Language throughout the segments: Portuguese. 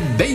Magazine,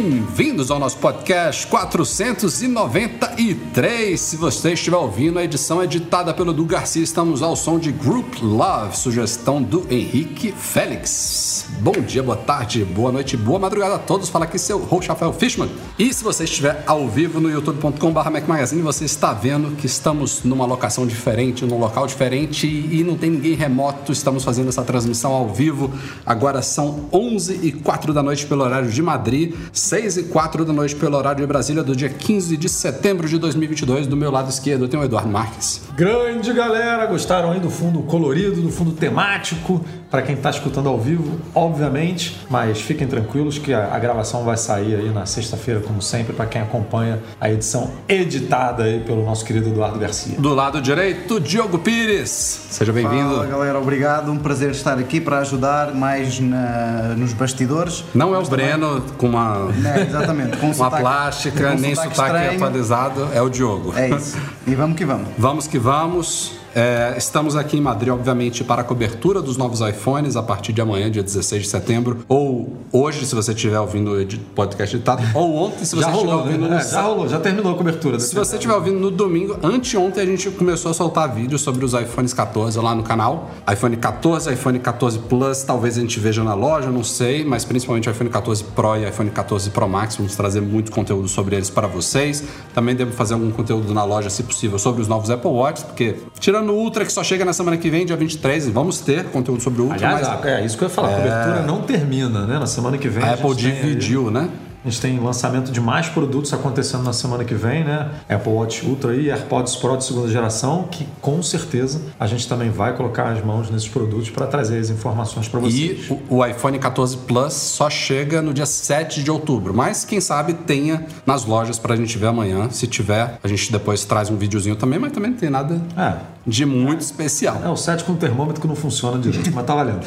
bem-vindos ao nosso podcast 493. Se você estiver ouvindo, a edição é editada pelo Du Garcia. Estamos ao som de Group Love, sugestão do Henrique Félix. Bom dia, boa tarde, boa noite, boa madrugada a todos. Fala aqui seu host Rafael Fishman. E se você estiver ao vivo no youtube.com.br Magazine, você está vendo que estamos numa locação diferente, num local diferente e não tem ninguém remoto. Estamos fazendo essa transmissão ao vivo. Agora são 11 e 4 da noite pelo horário de Madrid, 6 e 4 da noite pelo horário de Brasília, do dia 15 de setembro de 2022. Do meu lado esquerdo tem o Eduardo Marques. Grande galera, gostaram aí do fundo colorido, do fundo temático? Para quem está escutando ao vivo, obviamente, mas fiquem tranquilos que a, a gravação vai sair aí na sexta-feira, como sempre, para quem acompanha a edição editada aí pelo nosso querido Eduardo Garcia. Do lado direito, Diogo Pires. Seja bem-vindo. Fala galera, obrigado. Um prazer estar aqui para ajudar mais na- nos bastidores. Não é o Mas também- Breno com uma, Né, exatamente. Com uma sotaque- plástica, nem sotaque sotaque atualizado, é o Diogo. É isso. E vamos que vamos. Vamos que vamos. É, estamos aqui em Madrid, obviamente, para a cobertura dos novos iPhones a partir de amanhã, dia 16 de setembro. Ou hoje, se você estiver ouvindo o podcast editado. ou ontem, se você estiver rolou, ouvindo né? no É, já rolou, já terminou a cobertura. Se você estiver ouvindo no domingo, anteontem a gente começou a soltar vídeos sobre os iPhones 14 lá no canal. iPhone 14, iPhone 14 Plus, talvez a gente veja na loja, não sei, mas principalmente iPhone 14 Pro e iPhone 14 Pro Max. Vamos trazer muito conteúdo sobre eles para vocês. Também devo fazer algum conteúdo na loja, se possível, sobre os novos Apple Watch, porque tirando o Ultra que só chega na semana que vem, dia 23, vamos ter conteúdo sobre o Ultra. Aliás, mas é isso que eu ia falar, a cobertura não termina, né? Na semana que vem. a a Apple dividiu, né? A gente tem lançamento de mais produtos acontecendo na semana que vem, né? Apple Watch Ultra e AirPods Pro de segunda geração, que com certeza a gente também vai colocar as mãos nesses produtos para trazer as informações para vocês. E o, iPhone 14 Plus só chega no dia 7 de outubro. Mas quem sabe tenha nas lojas pra gente ver amanhã. Se tiver, a gente depois traz um videozinho também, mas também não tem nada É, de muito especial. é o set com termômetro que não funciona direito, mas tá valendo.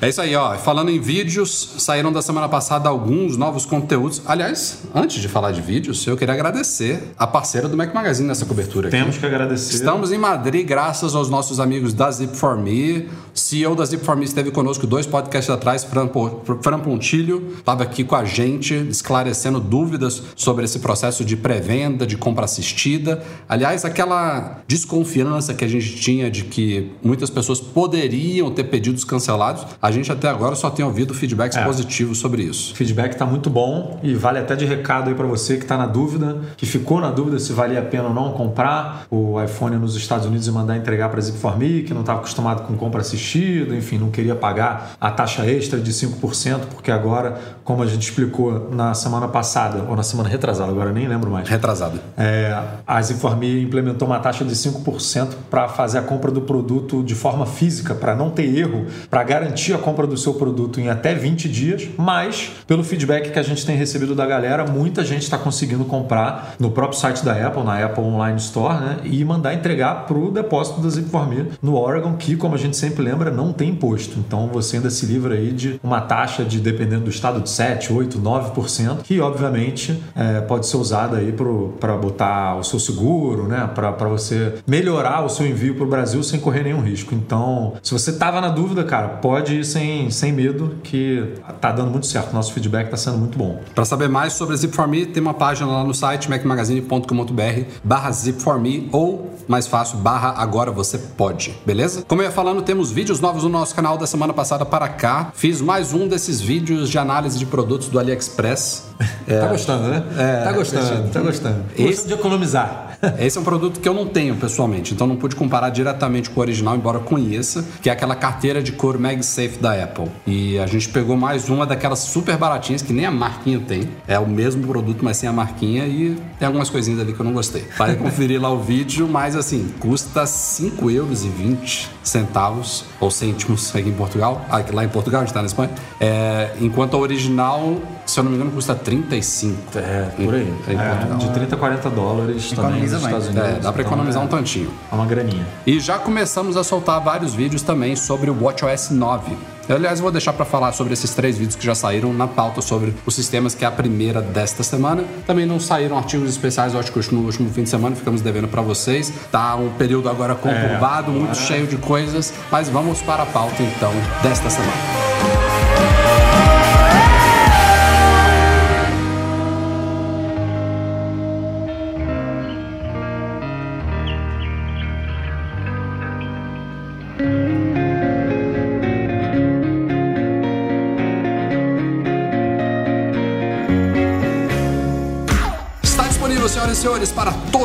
É isso aí, ó. Falando em vídeos, saíram da semana passada alguns novos conteúdos. Aliás, antes de falar de vídeos, eu queria agradecer a parceira do Mac Magazine nessa cobertura aqui. Temos que agradecer. Estamos em Madrid graças aos nossos amigos da Zip4Me. O CEO da Zip4Me esteve conosco dois podcasts atrás, Fran, Fran Pontilho, estava aqui com a gente, esclarecendo dúvidas sobre esse processo de pré-venda, de compra assistida. Aliás, aquela desconfiança que a gente tinha de que muitas pessoas poderiam ter pedidos cancelados, a gente até agora só tem ouvido feedbacks É. positivos sobre isso. O feedback está muito bom e vale até de recado aí para você que está na dúvida, que ficou na dúvida se valia a pena ou não comprar o iPhone nos Estados Unidos e mandar entregar para a Zip4Me, que não estava acostumado com compra assistida, enfim, não queria pagar a taxa extra de 5%, porque agora, como a gente explicou na semana passada, ou na semana retrasada, agora nem lembro mais. Retrasado. É, a Zip4Me implementou uma taxa de 5% para fazer a compra do produto de forma física, para não ter erro, para garantir a compra do seu produto em até 20 dias, mas pelo feedback que a gente tem recebido da galera, muita gente está conseguindo comprar no próprio site da Apple, na Apple Online Store, né, e mandar entregar para o depósito da Zip4Me no Oregon, que, como a gente sempre lembra, não tem imposto. Então você ainda se livra aí de uma taxa de, dependendo do estado, de 7, 8, 9%, que obviamente é, pode ser usada aí para botar o seu seguro, né? Para você melhorar o seu envio para o Brasil sem correr nenhum risco. Então, se você tava na dúvida, cara, pode ir sem, sem medo, que tá dando muito certo. Nosso feedback tá sendo muito bom. Para saber mais sobre a Zip4Me, tem uma página lá no site macmagazine.com.br barra Zip4Me ou, mais fácil, barra Agora Você Pode, beleza? Como eu ia falando, temos vídeos novos no nosso canal da semana passada para cá. Fiz mais um desses vídeos de análise de produtos do AliExpress. Tá gostando, né? É, tá gostando, tá gostando. Esse- Gostando de economizar. Esse é um produto que eu não tenho pessoalmente, então não pude comparar diretamente com o original, embora conheça, que é aquela carteira de couro MagSafe da Apple. E a gente pegou mais uma daquelas super baratinhas que nem a marquinha tem. É o mesmo produto, mas sem a marquinha e tem algumas coisinhas ali que eu não gostei. Vai conferir lá o vídeo, mas assim, custa 5 euros e 20 centavos ou cêntimos aqui em Portugal. Ah, lá em Portugal, a gente tá na Espanha. É, enquanto a original, se eu não me engano, custa 35. É, por aí. Em Portugal. de 30 a 40 dólares também nos. Estados Unidos. É, dá pra Então, economizar é- um tantinho. É uma graninha. E já começamos a soltar vários vídeos também sobre o WatchOS 9. Eu, aliás, vou deixar para falar sobre esses três vídeos que já saíram na pauta sobre os sistemas, que é a primeira desta semana. Também não saíram artigos especiais, eu acho que no último fim de semana ficamos devendo para vocês. Tá um período agora conturbado, muito cheio de coisas, mas vamos para a pauta então desta semana.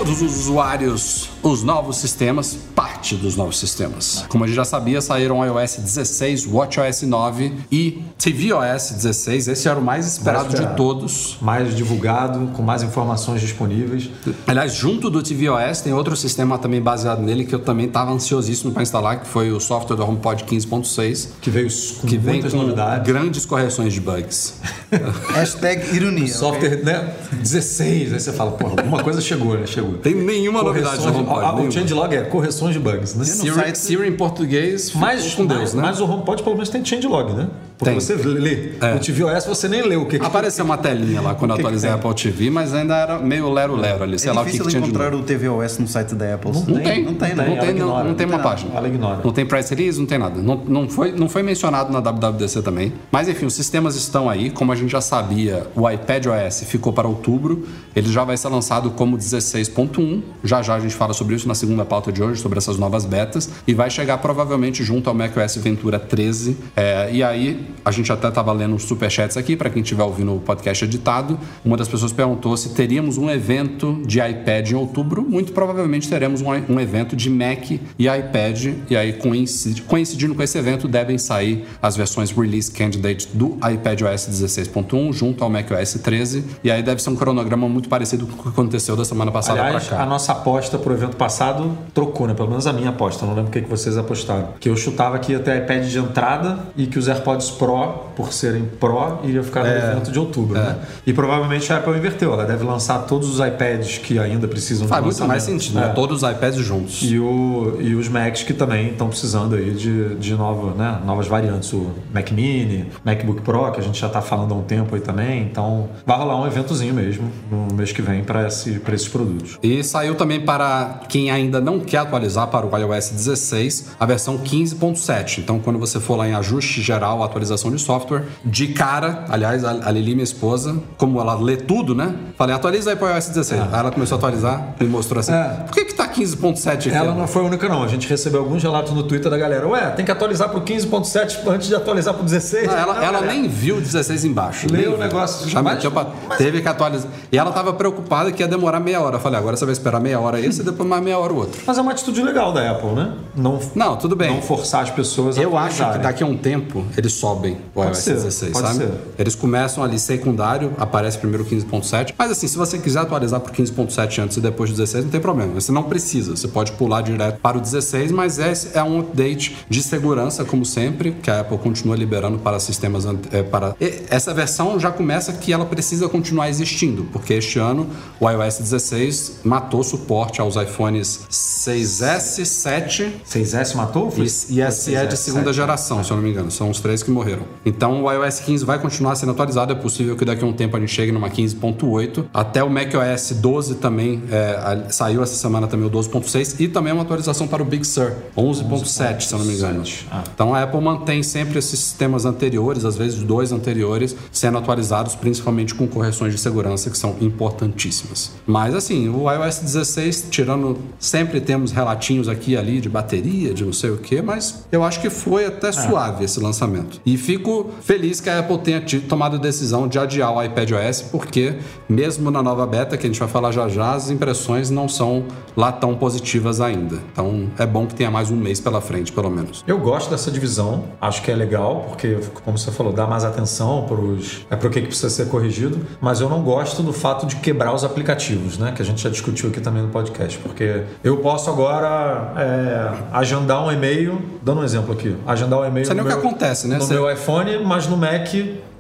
Todos os usuários os novos sistemas, parte dos novos sistemas. Como a gente já sabia, saíram iOS 16, WatchOS 9 e tvOS 16. Esse era o mais esperado, Mais esperado. de todos. Mais divulgado, com mais informações disponíveis. Aliás, junto do tvOS tem outro sistema também baseado nele que eu também estava ansiosíssimo para instalar, que foi o software do HomePod 15.6, Que veio com que vem muitas com novidades. grandes correções de bugs. Hashtag ironia. Software, né? 16. Aí você fala, pô, alguma coisa chegou, né? Chegou. Tem nenhuma novidade do Correções- HomePod. Ah, o changelog é correções de bugs, né? Siri, site- Siri em português, Mas, com Deus, né? mas o HomePod pelo menos tem changelog, né? Porque Tem. você lê. É. O tvOS você nem leu o que que Apareceu uma telinha lá quando eu que atualizei a tem? Apple TV, mas ainda era meio lero-lero ali, sei É lá o que, difícil que tinha de encontrar o tvOS no site da Apple. Não tem, não tem, não né? ela tem, não, ignora, não tem não uma tem página. Ela ignora. Não tem press release, não tem nada. Não, não, foi, não foi mencionado na WWDC também. Mas enfim, os sistemas estão aí. Como a gente já sabia, o iPad OS ficou para outubro. Ele já vai ser lançado como 16.1. Já já a gente fala sobre isso na segunda pauta de hoje, sobre essas novas betas. E vai chegar provavelmente junto ao macOS Ventura 13. É, e aí, a gente até estava lendo os superchats aqui, para quem estiver ouvindo o podcast editado. Uma das pessoas perguntou se teríamos um evento de iPad em outubro. Muito provavelmente teremos um, um evento de Mac e iPad. E aí, coincid- coincidindo com esse evento, devem sair as versões Release Candidate do iPadOS 16.1 junto ao macOS 13. E aí deve ser um cronograma muito parecido com o que aconteceu da semana passada para cá. a nossa aposta pro evento passado trocou, né? Pelo menos a minha aposta. Não lembro o que que vocês apostaram. Que eu chutava que ia ter iPad de entrada e que os AirPods Pro, por serem Pro, iriam ficar no É. evento de outubro, né? E provavelmente a Apple inverteu. Ela deve lançar todos os iPads que ainda precisam Faz de muito mais sentido, né? É. Todos os iPads juntos. E, o, e os Macs que também estão precisando aí de, de nova, né, novas variantes. O Mac Mini, MacBook Pro, que a gente já está falando há um tempo aí também. Então vai rolar um eventozinho mesmo no mês que vem para esse, pra esses produtos. E saiu também para quem ainda não quer atualizar para o iOS 16 a versão 15.7. Então, quando você for lá em ajuste geral, atualização de software, de cara, aliás, a Lili, minha esposa, como ela lê tudo, né? Falei, atualiza aí para o iOS 16. Aí ela começou a atualizar e mostrou assim: É. por que, 15.7 aqui? Ela não foi a única, não. A gente recebeu alguns relatos no Twitter da galera. Ué, tem que atualizar pro 15.7 antes de atualizar pro 16. Não, ela, Não, ela nem viu o 16 embaixo. Leu o negócio. Já Mas- pra... Teve que atualizar. E ela tava preocupada que ia demorar meia hora. Eu falei, agora você vai esperar meia hora esse e depois mais meia hora o outro. Mas é uma atitude legal da Apple, né? Não, Não, tudo bem. não forçar as pessoas a Eu acho que daqui a um tempo eles sobem o iOS ser, 16, pode sabe? ser. Eles começam ali secundário, aparece primeiro o 15.7. Mas assim, se você quiser atualizar pro 15.7 antes e depois do 16, não tem problema. Você não precisa. Você pode pular direto para o 16, mas esse é um update de segurança, como sempre, que a Apple continua liberando para sistemas. eh, para... E essa versão já começa que ela precisa continuar existindo, porque este ano o iOS 16 matou suporte aos iPhones 6S, 7 6S matou? Foi- e, e SE é de 6S, segunda 7. geração, se eu não me engano. São os três que morreram. Então o iOS 15 vai continuar sendo atualizado. É possível que daqui a um tempo a gente chegue numa 15.8. Até o macOS 12 também. é, saiu essa semana também o 12.6 e também uma atualização para o Big Sur, 11.7, se eu não me engano. Ah. Então a Apple mantém sempre esses sistemas anteriores, às vezes dois anteriores, sendo atualizados, principalmente com correções de segurança que são importantíssimas. Mas assim, o iOS 16, tirando, sempre temos relatinhos aqui e ali de bateria, de não sei o que, mas eu acho que foi até suave esse lançamento. E fico feliz que a Apple tenha tido- tomado a decisão de adiar o iPadOS, porque mesmo na nova beta, que a gente vai falar já já, as impressões não são lá tão positivas ainda. Então é bom que tenha mais um mês pela frente, pelo menos. Eu gosto dessa divisão, acho que é legal, porque, como você falou, dá mais atenção para os. É para o que precisa ser corrigido, mas eu não gosto do fato de quebrar os aplicativos, né? Que a gente já discutiu aqui também no podcast, porque eu posso agora é, agendar um e-mail, dando um exemplo aqui, agendar um e-mail. Isso é o que acontece, né? No Você- meu iPhone, mas no Mac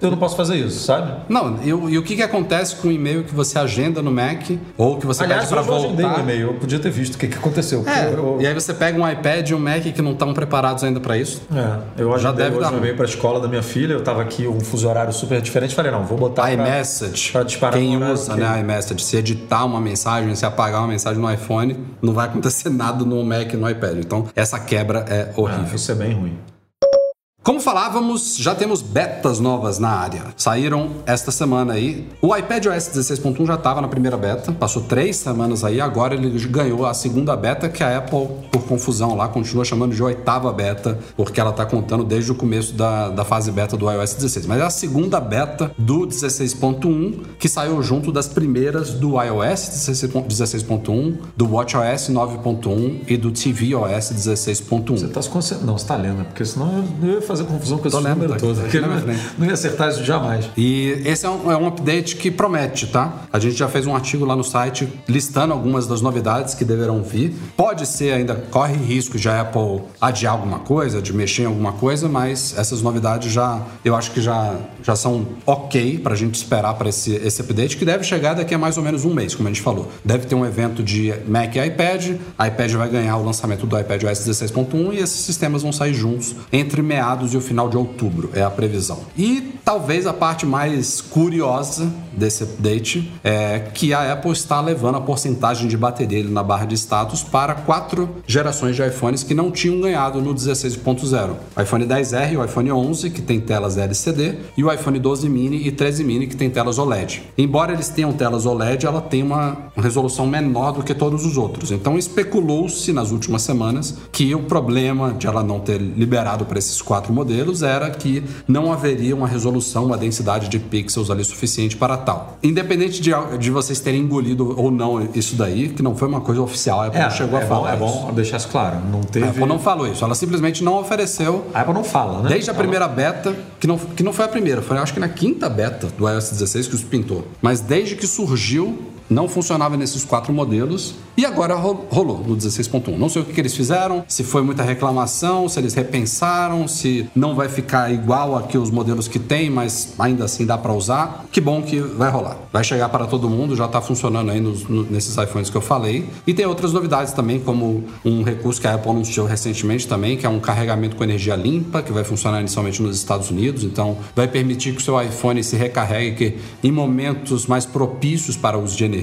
eu não posso fazer isso, sabe? Não, e, o- e o que, que acontece com o e-mail que você agenda no Mac ou que você Aliás, pede para hoje eu agendei voltar? um e-mail, eu podia ter visto o que, que aconteceu. É, eu- e aí você pega um iPad e um Mac que não estão preparados ainda para isso. É, eu Já deve hoje dar um e-mail para a escola da minha filha, eu tava aqui um fuso horário super diferente, falei, não, vou botar pra- iMessage, pra disparar quem usa que- né, iMessage, se editar uma mensagem, se apagar uma mensagem no iPhone, não vai acontecer nada no Mac e no iPad. Então, essa quebra é horrível. Ah, isso é bem ruim. Como falávamos, já temos betas novas na área. Saíram esta semana aí. O iPadOS 16.1 já estava na primeira beta, passou três semanas aí, agora ele ganhou a segunda beta, que a Apple, por confusão lá, continua chamando de oitava beta, porque ela está contando desde o começo da, da fase beta do iOS 16. Mas é a segunda beta do 16.1, que saiu junto das primeiras do iOS 16.1, do WatchOS 9.1 e do tvOS 16.1. Você tá se concentrando. Não, você tá lendo, porque senão eu fazer confusão com esse número todo. aqui, não, não ia acertar isso jamais. E esse é um, é um update que promete, tá? A gente já fez um artigo lá no site listando algumas das novidades que deverão vir. Pode ser ainda, corre risco de a Apple adiar alguma coisa, de mexer em alguma coisa, mas essas novidades já, eu acho que já, já são ok pra gente esperar para esse, esse update, que deve chegar daqui a mais ou menos um mês, como a gente falou. Deve ter um evento de Mac e iPad, a iPad vai ganhar o lançamento do iPadOS 16.1 e esses sistemas vão sair juntos entre meados e o final de outubro, é a previsão. E talvez a parte mais curiosa desse update é que a Apple está levando a porcentagem de bateria na barra de status para quatro gerações de iPhones que não tinham ganhado no 16.0. O iPhone 10R, o iPhone 11, que tem telas LCD, e o iPhone 12 mini e 13 mini, que tem telas OLED. Embora eles tenham telas OLED, ela tem uma resolução menor do que todos os outros. Então especulou-se nas últimas semanas que o problema de ela não ter liberado para esses quatro modelos era que não haveria uma resolução, uma densidade de pixels ali suficiente para tal. Independente de, de vocês terem engolido ou não isso daí, que não foi uma coisa oficial, a Apple não chegou é a bom, falar é isso. bom deixar isso claro. Não teve. A Apple não falou isso, ela simplesmente não ofereceu A Apple não fala, né? Desde a primeira beta, que não, que não foi a primeira, foi acho que na quinta beta do iOS 16 que isso pintou. Mas desde que surgiu, não funcionava nesses quatro modelos e agora ro- rolou no 16.1. Não sei o que, eles fizeram, se foi muita reclamação, se eles repensaram, se não vai ficar igual aqui os modelos que tem, mas ainda assim dá para usar. Que bom que vai rolar. Vai chegar para todo mundo, já tá funcionando aí nos- no- nesses iPhones que eu falei. E tem outras novidades também, como um recurso que a Apple anunciou recentemente também, que é um carregamento com energia limpa, que vai funcionar inicialmente nos Estados Unidos. Então, vai permitir que o seu iPhone se recarregue em momentos mais propícios para uso de energia.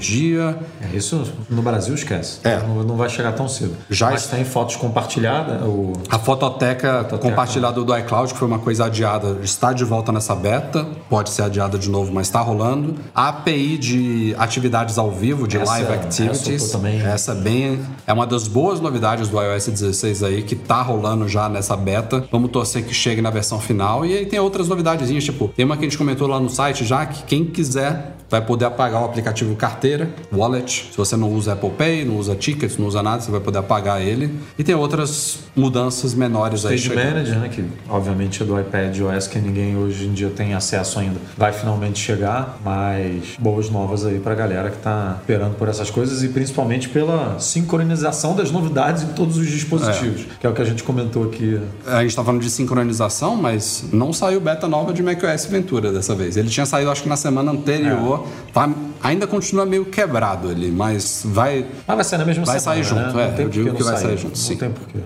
É, isso no Brasil esquece. É. Não, não vai chegar tão cedo. Já Mas tem fotos compartilhadas. O... A fototeca, compartilhada do iCloud, que foi uma coisa adiada, está de volta nessa beta. Pode ser adiada de novo, mas está rolando. A API de atividades ao vivo, de Essa- live essa activities. tô também- Essa é bem. É uma das boas novidades do iOS 16 aí, que tá rolando já nessa beta. Vamos torcer que chegue na versão final. E aí tem outras novidadezinhas, tipo, tem uma que a gente comentou lá no site já, que quem quiser vai poder apagar o aplicativo carteira, wallet. Se você não usa Apple Pay, não usa tickets, não usa nada, você vai poder apagar ele. E tem outras mudanças menores aí. Stage. Manager, né? Que obviamente é do iPad OS que ninguém hoje em dia tem acesso ainda. Vai finalmente chegar, mas boas novas aí pra galera que tá esperando por essas coisas e principalmente pela sincronização das novidades em todos os dispositivos, que é o que a gente comentou aqui. A gente tá falando de sincronização, mas não saiu beta nova de macOS Ventura dessa vez. Ele tinha saído, acho que na semana anterior. Tá- ainda continua meio quebrado ele, mas vai. Mas vai sair na mesma Vai semana, sair junto, né? é, Não eu digo que não vai sair. junto, Não sim. tem porquê.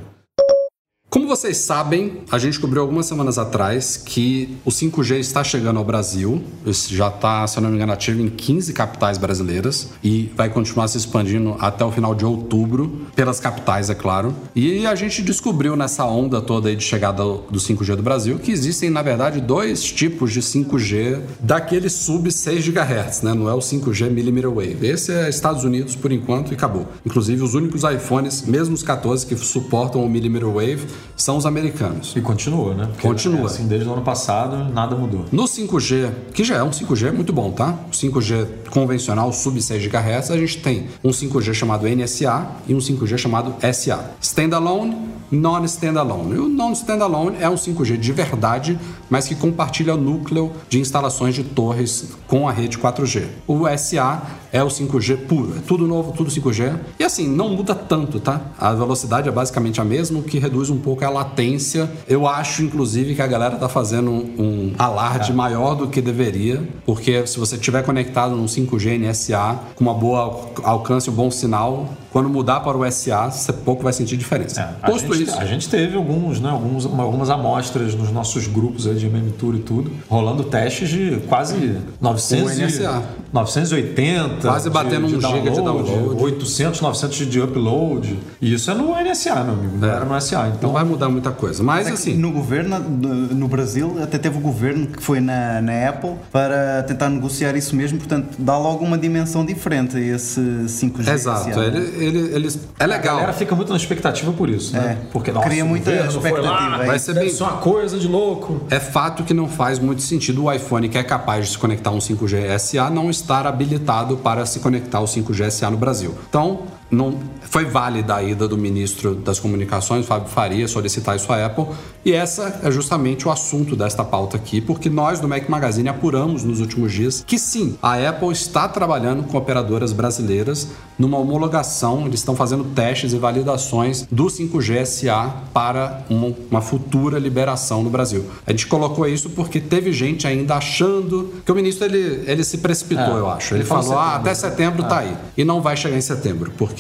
Como vocês sabem, a gente cobriu algumas semanas atrás que o 5G está chegando ao Brasil. Isso já está, se eu não me engano, ativo em 15 capitais brasileiras e vai continuar se expandindo até o final de outubro, pelas capitais, é claro. E a gente descobriu nessa onda toda de chegada do 5G do Brasil que existem, na verdade, dois tipos de 5G daquele sub 6 GHz, né? Não é o 5G millimeter wave. Esse é Estados Unidos por enquanto e acabou. Inclusive, os únicos iPhones, mesmo os 14 que suportam o millimeter wave, são os americanos. E continua, né? Porque Continua. é assim, desde o ano passado, nada mudou. No 5G, que já é um 5G muito bom, tá? O 5G convencional sub 6 GHz, a gente tem um 5G chamado NSA e um 5G chamado SA. Standalone, non-standalone. O non-standalone é um 5G de verdade, mas que compartilha o núcleo de instalações de torres com a rede 4G. O SA é o 5G puro, é tudo novo, tudo 5G. E assim, não muda tanto, tá? A velocidade é basicamente a mesma, o que reduz um pouco a latência. Eu acho, inclusive, que a galera tá fazendo um alarde maior do que deveria, porque se você estiver conectado num 5G NSA com uma boa al- alcance, um bom sinal, quando mudar para o SA, você pouco vai sentir diferença. É, a, Posto gente, isso, a gente teve alguns, né, alguns, uma- algumas amostras nos nossos grupos de MM Tour e tudo, rolando testes de quase 900 e- NSA. 980. Quase batendo um giga de download. 800, 900 de upload. E isso é no NSA, meu amigo. Não É. era no SA. não Então, vai mudar muita coisa. Mas É que assim, No governo, no Brasil, até teve o governo que foi na, na Apple para tentar negociar isso mesmo, portanto, dá logo uma dimensão diferente a esse 5G. exato. Ele, ele, eles- é a legal. galera fica muito na expectativa por isso, né? É. Porque, nossa, Cria muita lá, expectativa aí. Vai ser bem- ser uma coisa de louco. É fato que não faz muito sentido o iPhone que é capaz de se conectar a um 5G SA não estar habilitado para se conectar ao 5G SA no Brasil. Então, não foi válida a ida do ministro das Comunicações, Fábio Faria, solicitar isso à Apple. E essa é justamente o assunto desta pauta aqui, porque nós do Mac Magazine apuramos nos últimos dias que sim, a Apple está trabalhando com operadoras brasileiras numa homologação, eles estão fazendo testes e validações do 5G SA para uma, uma futura liberação no Brasil. A gente colocou isso porque teve gente ainda achando que o ministro ele, ele se precipitou, É, eu acho. Ele, ele falou ah, até setembro tá aí. E não vai chegar em setembro, porque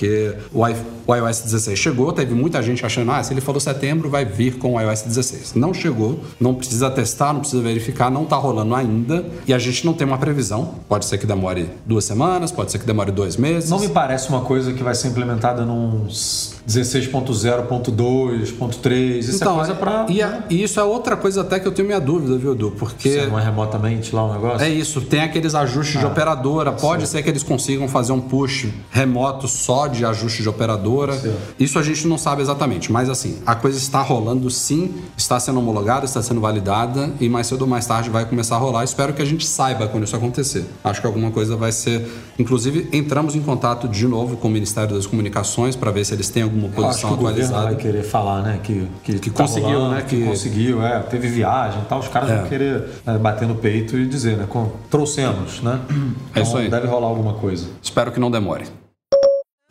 o, i- o iOS 16 chegou, teve muita gente achando, ah, se ele falou setembro, vai vir com o iOS 16. Não chegou, não precisa testar, não precisa verificar, não tá rolando ainda. E a gente não tem uma previsão. Pode ser que demore duas semanas, pode ser que demore dois meses. Não me parece uma coisa que vai ser implementada num 16.0.2.3. Isso então, é coisa pra. e, e isso é outra coisa até que eu tenho minha dúvida, viu, Edu? Porque Você não é remotamente lá o negócio? É isso, tem aqueles ajustes Ah, de operadora. Pode ser que eles consigam fazer um push remoto só de ajuste de operadora. Certo. Isso a gente não sabe exatamente, mas assim, a coisa está rolando sim, está sendo homologada, está sendo validada e mais cedo ou mais tarde vai começar a rolar. Espero que a gente saiba quando isso acontecer. Acho que alguma coisa vai ser. Inclusive, entramos em contato de novo com o Ministério das Comunicações para ver se eles têm alguma Eu acho que posição o governo atualizada. vai querer falar, né? Que, que, Que tá conseguiu, rolando, né, Que, que- conseguiu, é. Teve viagem e tal. Os caras É. vão querer né, bater no peito e dizer, né? com- trouxemos, né? É isso aí. Deve rolar alguma coisa. Espero que não demore.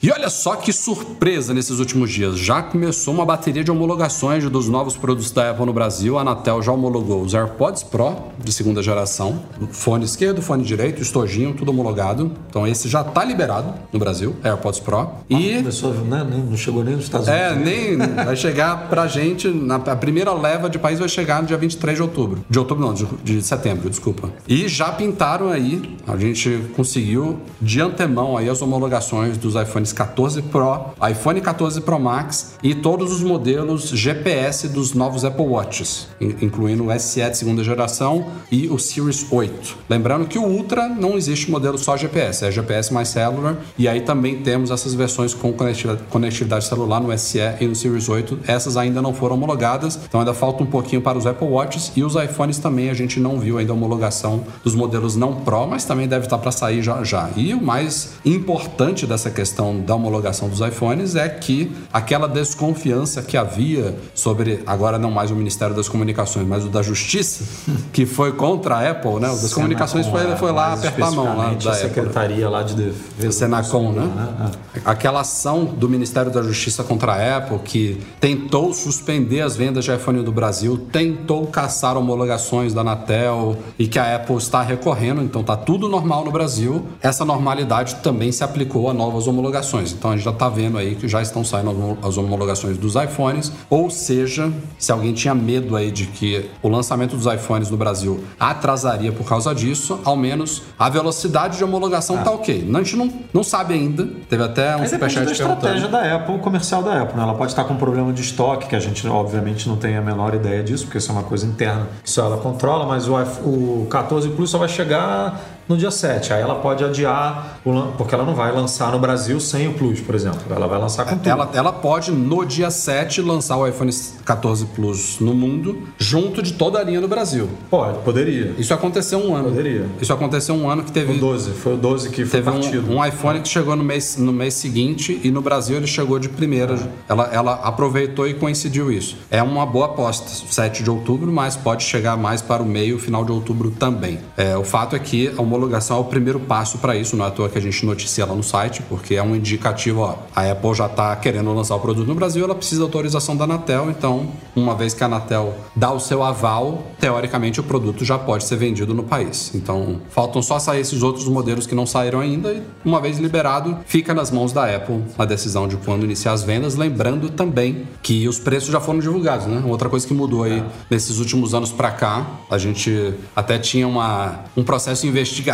E olha só que surpresa nesses últimos dias. Já começou uma bateria de homologações dos novos produtos da Apple no Brasil. A Anatel já homologou os AirPods Pro de segunda geração, fone esquerdo, fone direito, estojinho, tudo homologado. Então esse já está liberado no Brasil, AirPods Pro. E Começou, né? Não chegou nem nos Estados Unidos. é, nem vai chegar pra gente, na, a primeira leva de país vai chegar no dia 23 de outubro. De outubro não, de, de setembro, desculpa. E já pintaram aí, a gente conseguiu de antemão aí as homologações dos iPhones 14 Pro, iPhone 14 Pro Max e todos os modelos GPS dos novos Apple Watches, in- incluindo o SE de segunda geração e o Series 8. Lembrando que o Ultra não existe modelo só GPS, é GPS mais cellular e aí também temos essas versões com conectividade, conectividade celular no SE e no Series 8. Essas ainda não foram homologadas, então ainda falta um pouquinho para os Apple Watches e os iPhones também a gente não viu ainda a homologação dos modelos não Pro, mas também deve estar para sair já já. E o mais importante dessa questão da homologação dos iPhones é que aquela desconfiança que havia sobre agora não mais o Ministério das Comunicações, mas o da Justiça, que foi contra a Apple, né? O das Comunicações foi, foi lá apertar a mão lá da a Apple. Secretaria lá de Defesa. Senacom, do né? Consumidor, Aquela ação do Ministério da Justiça contra a Apple que tentou suspender as vendas de iPhone do Brasil, tentou caçar homologações da Anatel e que a Apple está recorrendo, então tá tudo normal no Brasil. Essa normalidade também se aplicou a novas homologações homologações. Então a gente já está vendo aí que já estão saindo as homologações dos iPhones. Ou seja, se alguém tinha medo aí de que o lançamento dos iPhones no Brasil atrasaria por causa disso, ao menos a velocidade de homologação está ok. A gente não, não sabe ainda. Teve até um depende da superchat estratégia da Apple, comercial da Apple. Né? Ela pode estar com um problema de estoque, que a gente obviamente não tem a menor ideia disso, porque isso é uma coisa interna que só ela controla, mas o, o 14 Plus só vai chegar no dia 7. Aí ela pode adiar, porque ela não vai lançar no Brasil sem o Plus, por exemplo. Ela vai lançar com tudo. Ela, ela pode, no dia 7, lançar o iPhone 14 Plus no mundo, junto de toda a linha do Brasil. Pode, poderia. Isso aconteceu um ano. Poderia. Isso aconteceu um ano que teve. O 12, foi o 12 que foi Teve partido. um, um iPhone que chegou no mês, no mês seguinte e no Brasil ele chegou de primeira. Ela, ela aproveitou e coincidiu isso. É uma boa aposta, 7 de outubro, mas pode chegar mais para o meio, final de outubro também. É, o fato é que a homologação é o primeiro passo para isso, não é à toa que a gente noticia lá no site, porque é um indicativo, ó, a Apple já está querendo lançar o produto no Brasil, ela precisa da autorização da Anatel, então, uma vez que a Anatel dá o seu aval, teoricamente o produto já pode ser vendido no país. Então, faltam só sair esses outros modelos que não saíram ainda e, uma vez liberado, fica nas mãos da Apple a decisão de quando iniciar as vendas, lembrando também que os preços já foram divulgados, né? Outra coisa que mudou aí nesses últimos anos para cá, a gente até tinha uma, um processo investigativo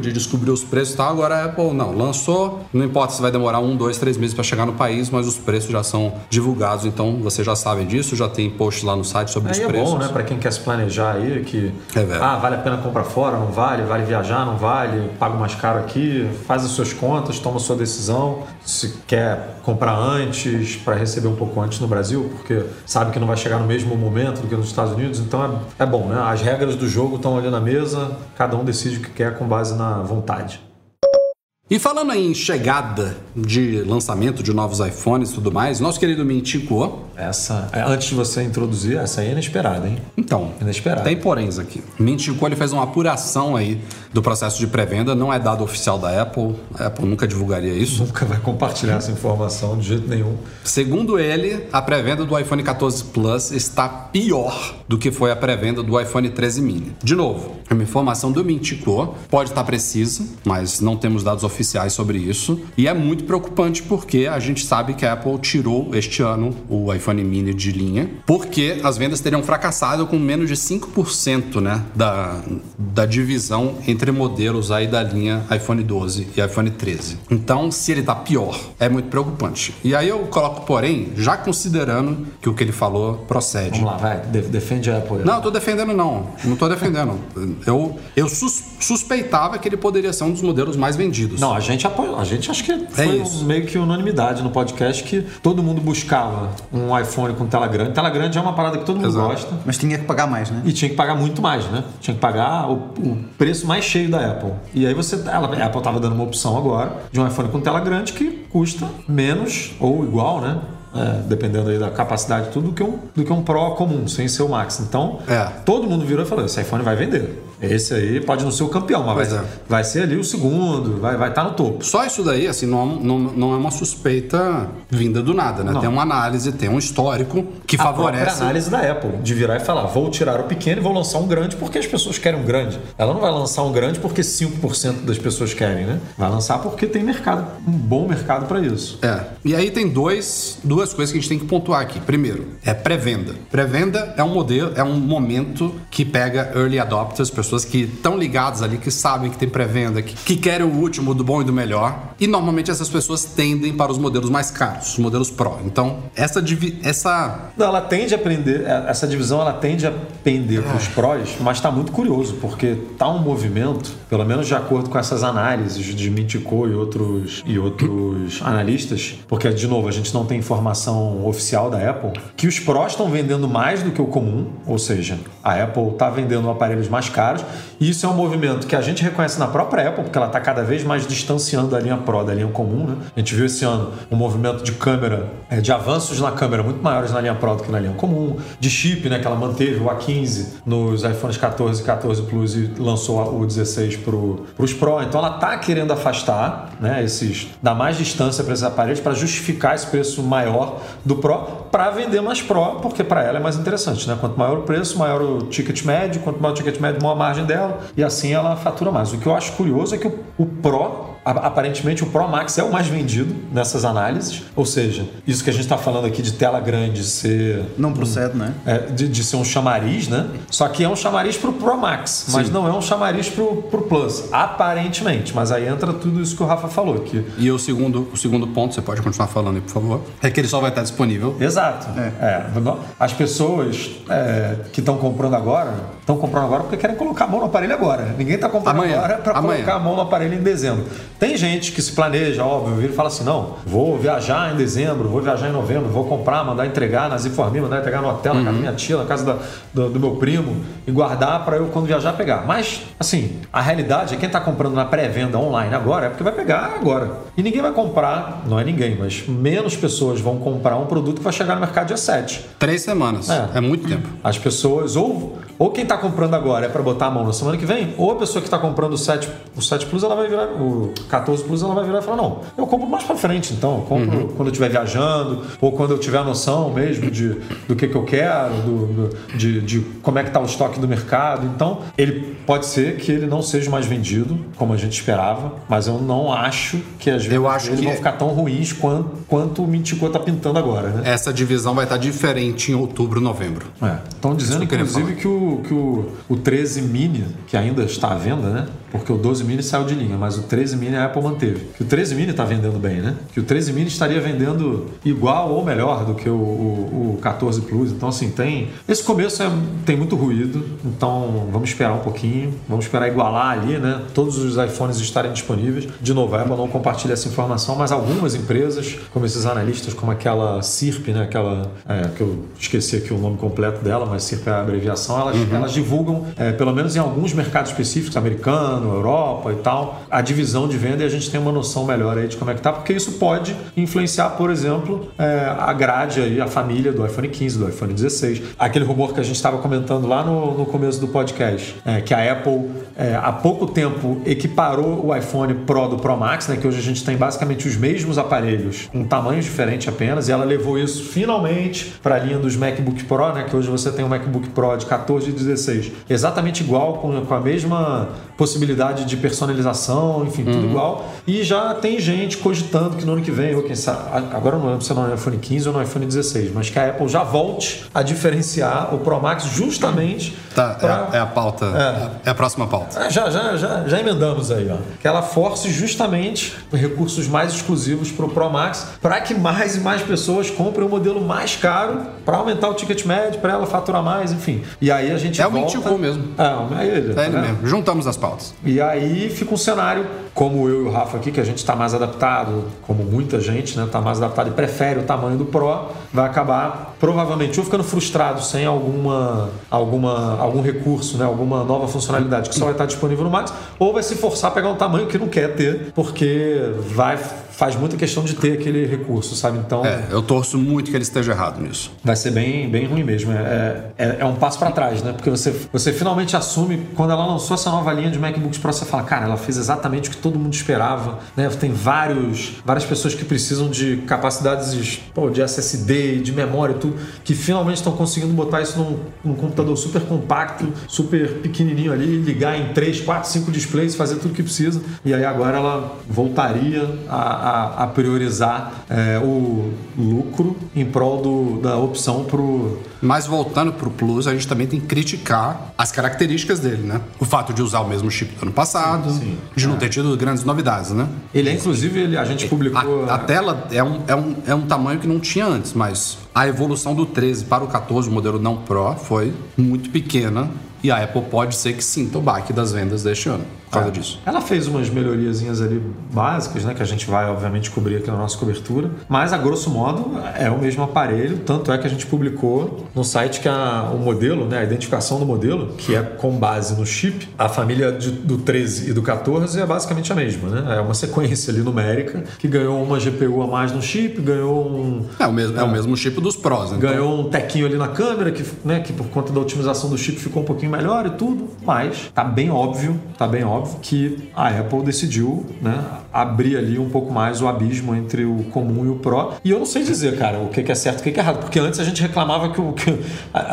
de descobrir os preços e tal, agora a Apple não, lançou, não importa se vai demorar um, dois, três meses para chegar no país, mas os preços já são divulgados, então vocês já sabem disso, já tem post lá no site sobre os Aí é preços. bom, né, para quem quer se planejar aí, que É ah, vale a pena comprar fora, não vale, vale viajar, não vale, pago mais caro aqui, faz as suas contas, toma a sua decisão, se quer comprar antes para receber um pouco antes no Brasil, porque sabe que não vai chegar no mesmo momento do que nos Estados Unidos, então é, é bom, né? As regras do jogo estão ali na mesa, cada um decide o que quer com base na vontade. E falando em chegada de lançamento de novos iPhones e tudo mais, nosso querido Mintico, Essa, é, antes de você introduzir, essa aí é inesperada, hein? então, Inesperado. tem poréns aqui. Mintico ele fez uma apuração aí do processo de pré-venda, não é dado oficial da Apple, a Apple nunca divulgaria isso. Nunca vai compartilhar essa informação de jeito nenhum. Segundo ele, a pré-venda do iPhone 14 Plus está pior do que foi a pré-venda do iPhone 13 mini. De novo, é uma informação do Mintico, pode estar precisa, mas não temos dados oficiais sobre isso. E é muito preocupante porque a gente sabe que a Apple tirou este ano o iPhone mini de linha, porque as vendas teriam fracassado com menos de 5% né, da, da divisão entre modelos aí da linha iPhone 12 e iPhone 13. Então, se ele tá pior, é muito preocupante. E aí eu coloco, porém, já considerando que o que ele falou procede. Vamos lá, vai, de- defende a Apple. Não, eu tô defendendo não. Não tô defendendo. Eu, eu sus- suspeitava que ele poderia ser um dos modelos mais vendidos. Não, a gente apoiou. A gente acho que foi É isso. um- meio que unanimidade no podcast que todo mundo buscava um iPhone com tela grande. Tela grande é uma parada que todo mundo Exato. gosta. Mas tinha que pagar mais, né? E tinha que pagar muito mais, né? Tinha que pagar o, o preço mais cheio da Apple. E aí você. Ela, a Apple tava dando uma opção agora de um iPhone com tela grande que custa menos ou igual, né? É, dependendo aí da capacidade tudo, do que, um, do que um Pro comum, sem ser o Max. Então, É. todo mundo virou e falou: esse iPhone vai vender. Esse aí pode não ser o campeão, mas Pois vai, é. vai ser ali o segundo, vai estar vai tá no topo. Só isso daí, assim, não, é- não, não é uma suspeita vinda do nada, né? Não. Tem uma análise, tem um histórico que a favorece. análise da Apple, de virar e falar, vou tirar o pequeno e vou lançar um grande porque as pessoas querem um grande. Ela não vai lançar um grande porque 5% das pessoas querem, né? Vai lançar porque tem mercado, um bom mercado para isso. É. E aí tem dois, duas coisas que a gente tem que pontuar aqui. Primeiro, é pré-venda. Pré-venda é um modelo, é um momento que pega early adopters, pessoas que estão ligadas ali, que sabem que tem pré-venda, que, que querem o último, do bom e do melhor. E normalmente essas pessoas tendem para os modelos mais caros, os modelos Pro. Então, essa divi essa Não, ela tende a aprender, essa divisão ela tende a pender para os prós, mas está muito curioso, porque tá um movimento, pelo menos de acordo com essas análises de Mintico e outros, e outros analistas, porque, de novo, a gente não tem informação oficial da Apple, que os prós estão vendendo mais do que o comum, ou seja, a Apple está vendendo aparelhos mais caros, e isso é um movimento que a gente reconhece na própria Apple, porque ela está cada vez mais distanciando a linha Pro da linha comum. Né? A gente viu esse ano um movimento de câmera, é, de avanços na câmera muito maiores na linha Pro do que na linha comum, de chip, né, que ela manteve o A15 nos iPhones 14 e 14 Plus e lançou o 16 para os Pro. Então ela está querendo afastar, né, esses, dar mais distância para esses aparelhos para justificar esse preço maior do Pro para vender mais Pro, porque para ela é mais interessante. Né? Quanto maior o preço, maior o ticket médio, quanto maior o ticket médio, maior a margem dela, e assim ela fatura mais. O que eu acho curioso é que o, o Pro aparentemente o Pro Max é o mais vendido nessas análises, ou seja, isso que a gente está falando aqui de tela grande ser. Não procede, né? É, de, de, ser um chamariz, né? Só que é um chamariz para o Pro Max, mas não é um chamariz para o Plus, aparentemente. Mas aí entra tudo isso que o Rafa falou. Que... E o segundo, o segundo ponto, você pode continuar falando aí, por favor, é que ele só vai estar disponível. Exato. É. É. As pessoas é, que estão comprando agora, estão comprando agora porque querem colocar a mão no aparelho agora. Ninguém está comprando Amanhã. agora para colocar a mão no aparelho em dezembro. Tem gente que se planeja, óbvio, vira e fala assim: não, vou viajar em dezembro, vou viajar em novembro, vou comprar, mandar entregar nas Informi, mandar entregar no hotel, uhum. na casa da minha tia, na casa da, do, do, meu primo e guardar para eu, quando viajar, pegar. Mas, assim, a realidade é quem está comprando na pré-venda online agora é porque vai pegar agora. E ninguém vai comprar, não é ninguém, mas menos pessoas vão comprar um produto que vai chegar no mercado dia 7. Três semanas. É, é muito tempo. As pessoas, ou, ou quem está comprando agora é para botar a mão na semana que vem, ou a pessoa que está comprando o 7, o 7 Plus, ela vai virar, o 14 Plus, ela vai virar e falar: não, eu compro mais para frente, então. Eu compro uhum. quando eu estiver viajando, ou quando eu tiver a noção mesmo de, do que, que eu quero, do, do de, de como é que está o estoque do mercado. Então, ele pode ser que ele não seja mais vendido, como a gente esperava, mas eu não acho que as vendas dele que... vão ficar tão ruins quanto, quanto o Mintico está pintando agora. Né? Essa divisão vai estar diferente em outubro, novembro. Estão é. dizendo, inclusive, que, o, que o, o 13 Mini, que ainda está à venda, né? Porque o 12 mini saiu de linha, mas o 13 mini a Apple manteve. Que o 13 mini está vendendo bem, né? Que o 13 mini estaria vendendo igual ou melhor do que o, o, o 14 Plus. Então, assim, tem. Esse começo é, tem muito ruído, então vamos esperar um pouquinho, vamos esperar igualar ali, né? Todos os iPhones estarem disponíveis. De novo, a Apple não compartilha essa informação, mas algumas empresas, como esses analistas, como aquela CIRP, né? Aquela. É, que eu esqueci aqui o nome completo dela, mas CIRP é a abreviação, elas, uhum. elas divulgam, é, pelo menos em alguns mercados específicos, americanos Europa e tal, a divisão de venda e a gente tem uma noção melhor aí de como é que tá, porque isso pode influenciar, por exemplo, é, a grade aí, a família do iPhone 15, do iPhone 16. Aquele rumor que a gente estava comentando lá no, no começo do podcast, é, que a Apple é, há pouco tempo equiparou o iPhone Pro do Pro Max, né, que hoje a gente tem basicamente os mesmos aparelhos, com tamanhos diferentes apenas, e ela levou isso finalmente para a linha dos MacBook Pro, né, que hoje você tem um MacBook Pro de 14 e 16, exatamente igual, com, com a mesma possibilidade de personalização, enfim, tudo uhum. igual. E já tem gente cogitando que no ano que vem, ou quem sabe, agora não lembro se é no iPhone 15 ou no iPhone 16, mas que a Apple já volte a diferenciar o Pro Max justamente. Tá, pra... é, a, é, a pauta, é. é. a próxima pauta. É, já, já, já, já emendamos aí, ó. Que ela force justamente recursos mais exclusivos para o Pro Max para que mais e mais pessoas comprem um modelo mais caro para aumentar o ticket médio, para ela faturar mais, enfim. E aí a gente é volta... o mesmo. É, é ele, é ele mesmo. Juntamos as pautas. E aí fica um cenário, como eu e o Rafa aqui, que a gente está mais adaptado, como muita gente, né? Está mais adaptado e prefere o tamanho do Pro, vai acabar provavelmente ou ficando frustrado sem alguma, alguma, algum recurso, né? alguma nova funcionalidade que só vai estar disponível no Max, ou vai se forçar a pegar um tamanho que não quer ter, porque vai faz muita questão de ter aquele recurso, sabe? Então. É, eu torço muito que ele esteja errado nisso. Vai ser bem, bem ruim mesmo. É, é, é um passo para trás, né? Porque você, você finalmente assume, quando ela lançou essa nova linha de MacBooks Pro, você fala, cara, ela fez exatamente o que todo mundo esperava, né? Tem vários, várias pessoas que precisam de capacidades pô, de SSD, de memória e tudo, que finalmente estão conseguindo botar isso num, num computador super compacto, super pequenininho ali, ligar em 3, 4, 5 displays, fazer tudo que precisa. E aí agora ela voltaria a a, a priorizar é, o lucro em prol do, da opção para o. Mas voltando para o Plus, a gente também tem que criticar as características dele, né? O fato de usar o mesmo chip do ano passado, sim, sim. de não é. ter tido grandes novidades, né? Ele é, inclusive, ele, a gente publicou. A, a tela é um, é, um, é um tamanho que não tinha antes, mas a evolução do 13 para o 14, o modelo não Pro, foi muito pequena e a Apple pode ser que sinta o baque das vendas deste ano causa é. disso. Ela fez umas melhoriazinhas ali básicas, né? Que a gente vai, obviamente, cobrir aqui na nossa cobertura. Mas, a grosso modo, é o mesmo aparelho. Tanto é que a gente publicou no site que a, o modelo, né? A identificação do modelo, que é com base no chip, a família de, do 13 e do 14 é basicamente a mesma, né? É uma sequência ali numérica que ganhou uma GPU a mais no chip, ganhou um. É o mesmo, é, é o mesmo chip dos Pros, então. Ganhou um tequinho ali na câmera, que, né, que por conta da otimização do chip ficou um pouquinho melhor e tudo, mas tá bem óbvio, tá bem óbvio que a Apple decidiu né, abrir ali um pouco mais o abismo entre o comum e o Pro. E eu não sei dizer, cara, o que é certo e o que é errado, porque antes a gente reclamava que, o, que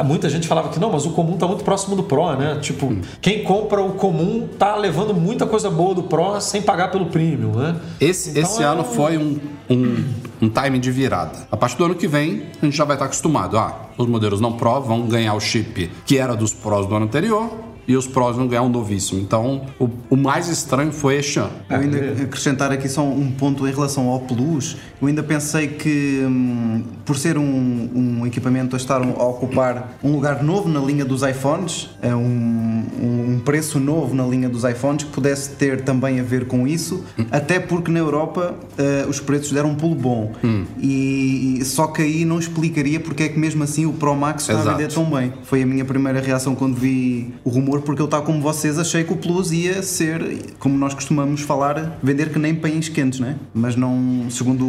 muita gente falava que não, mas o comum está muito próximo do Pro, né? Tipo, quem compra o comum tá levando muita coisa boa do Pro sem pagar pelo premium, né? Esse, então, esse é ano foi um, um, um time de virada. A partir do ano que vem, a gente já vai estar acostumado. Ah, os modelos não Pro vão ganhar o chip que era dos Pros do ano anterior e os prós vão ganhar um novíssimo. Então, o, o mais estranho foi este ano. Eu ainda acrescentar aqui só um ponto em relação ao Plus. Eu ainda pensei que, hum, por ser um, um, equipamento a estar a ocupar um lugar novo na linha dos iPhones, é um, um preço novo na linha dos iPhones, que pudesse ter também a ver com isso, hum. até porque na Europa uh, os preços deram um pulo bom. Hum. E, só que aí não explicaria porque é que mesmo assim o Pro Max está Exato. a vender tão bem. Foi a minha primeira reação quando vi o rumor porque eu, tal como vocês, achei que o Plus ia ser, como nós costumamos falar, vender que nem pães quentes, né? Mas não, segundo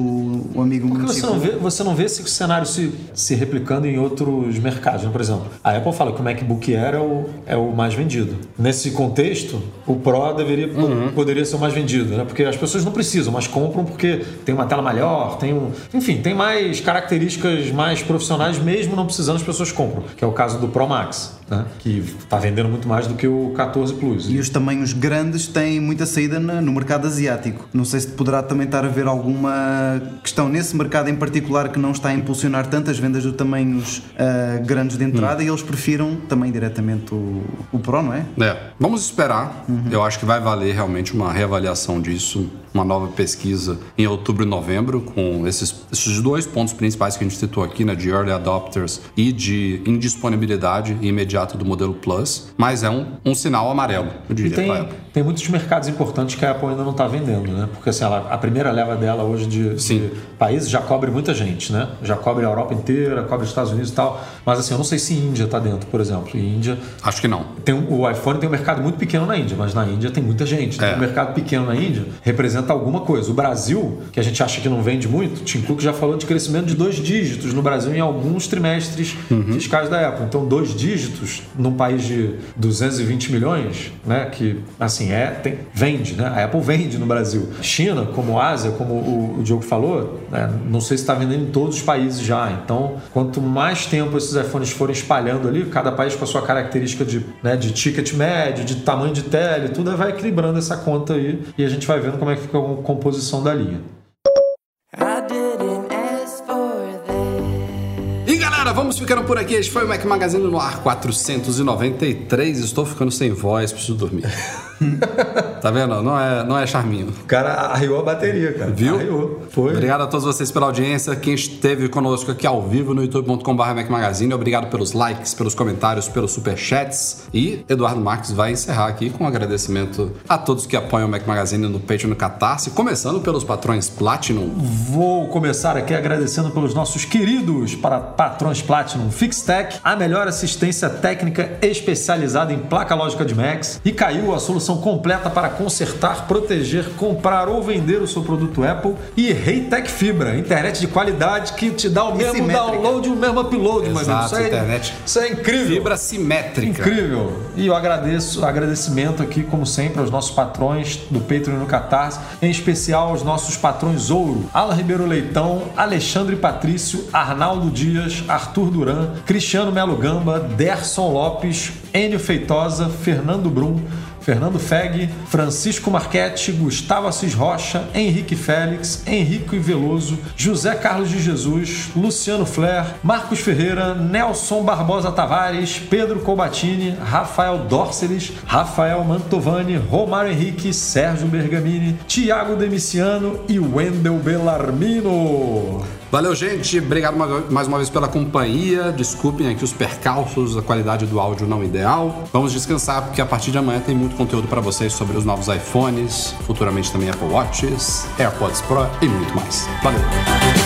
o amigo Porque você não, vê, você não vê esse cenário se, se replicando em outros mercados, né? Por exemplo, a Apple fala que o MacBook Air é o, é o mais vendido. Nesse contexto, o Pro deveria, uhum. poderia ser o mais vendido, né? Porque as pessoas não precisam, mas compram porque tem uma tela maior, tem um. Enfim, tem mais características mais profissionais, mesmo não precisando, as pessoas compram, que é o caso do Pro Max né? que está vendendo muito mais do que o 14 Plus. E os tamanhos grandes têm muita saída no mercado asiático. Não sei se poderá também estar a ver alguma questão nesse mercado em particular que não está a impulsionar tantas vendas de tamanhos uh, grandes de entrada hum. e eles prefiram também diretamente o, o Pro, não é? É, vamos esperar. Uhum. Eu acho que vai valer realmente uma reavaliação disso uma nova pesquisa em outubro e novembro, com esses, esses dois pontos principais que a gente citou aqui, né, de early adopters e de indisponibilidade imediata do modelo Plus, mas é um, um sinal amarelo, eu diria. Tem muitos mercados importantes que a Apple ainda não está vendendo, né? Porque assim, ela, a primeira leva dela hoje de, de, países já cobre muita gente, né? Já cobre a Europa inteira, cobre os Estados Unidos e tal. Mas assim, eu não sei se Índia está dentro, por exemplo. E Índia. Acho que não. Tem, o iPhone tem um mercado muito pequeno na Índia, mas na Índia tem muita gente. É. Um mercado pequeno na Índia representa alguma coisa. O Brasil, que a gente acha que não vende muito, Tim Cook já falou de crescimento de dois dígitos no Brasil em alguns trimestres uhum. fiscais da Apple. Então, dois dígitos num país de 220 milhões, né, que assim é, tem, vende, né? A Apple vende no Brasil. China, como Ásia, como o, o Diogo falou, né, não sei se está vendendo em todos os países já. Então, quanto mais tempo esses iPhones forem espalhando ali, cada país com a sua característica de, né, de ticket médio, de tamanho de tele, tudo vai equilibrando essa conta aí e a gente vai vendo como é que a composição da linha. E galera, vamos ficando por aqui. Este foi o Mac Magazine no ar 493. Estou ficando sem voz, preciso dormir. tá vendo? Não é, não é charminho. O cara arriou a bateria, cara. Viu? Arriou. Foi. Obrigado a todos vocês pela audiência. Quem esteve conosco aqui ao vivo no youtube.com.br Mac Magazine. Obrigado pelos likes, pelos comentários, pelos superchats. E Eduardo Marques vai encerrar aqui com um agradecimento a todos que apoiam o Mac Magazine no Patreon e no Catarse, começando pelos patrões Platinum. Vou começar aqui agradecendo pelos nossos queridos para patrões Platinum Fixtech, a melhor assistência técnica especializada em placa lógica de Macs. E caiu a solução solução completa para consertar, proteger, comprar ou vender o seu produto Apple e Reitec Fibra, internet de qualidade que te dá o mesmo simétrica. download e o mesmo upload, Exato, mas isso é, internet. Isso é incrível. Fibra simétrica. Incrível. E eu agradeço, agradecimento aqui, como sempre, aos nossos patrões do Patreon e no Catarse, em especial aos nossos patrões Ouro, Alan Ribeiro Leitão, Alexandre Patrício, Arnaldo Dias, Arthur Duran, Cristiano Melo Gamba, Derson Lopes, Enio Feitosa, Fernando Brum, Fernando Feg, Francisco Marchetti, Gustavo Assis Rocha, Henrique Félix, Henrique Veloso, José Carlos de Jesus, Luciano Flair, Marcos Ferreira, Nelson Barbosa Tavares, Pedro Colbatini, Rafael Dorceles, Rafael Mantovani, Romário Henrique, Sérgio Bergamini, Tiago Demiciano e Wendel Bellarmino. Valeu, gente. Obrigado mais uma vez pela companhia. Desculpem aqui os percalços, a qualidade do áudio não ideal. Vamos descansar porque a partir de amanhã tem muito conteúdo para vocês sobre os novos iPhones, futuramente também Apple Watches, AirPods Pro e muito mais. Valeu.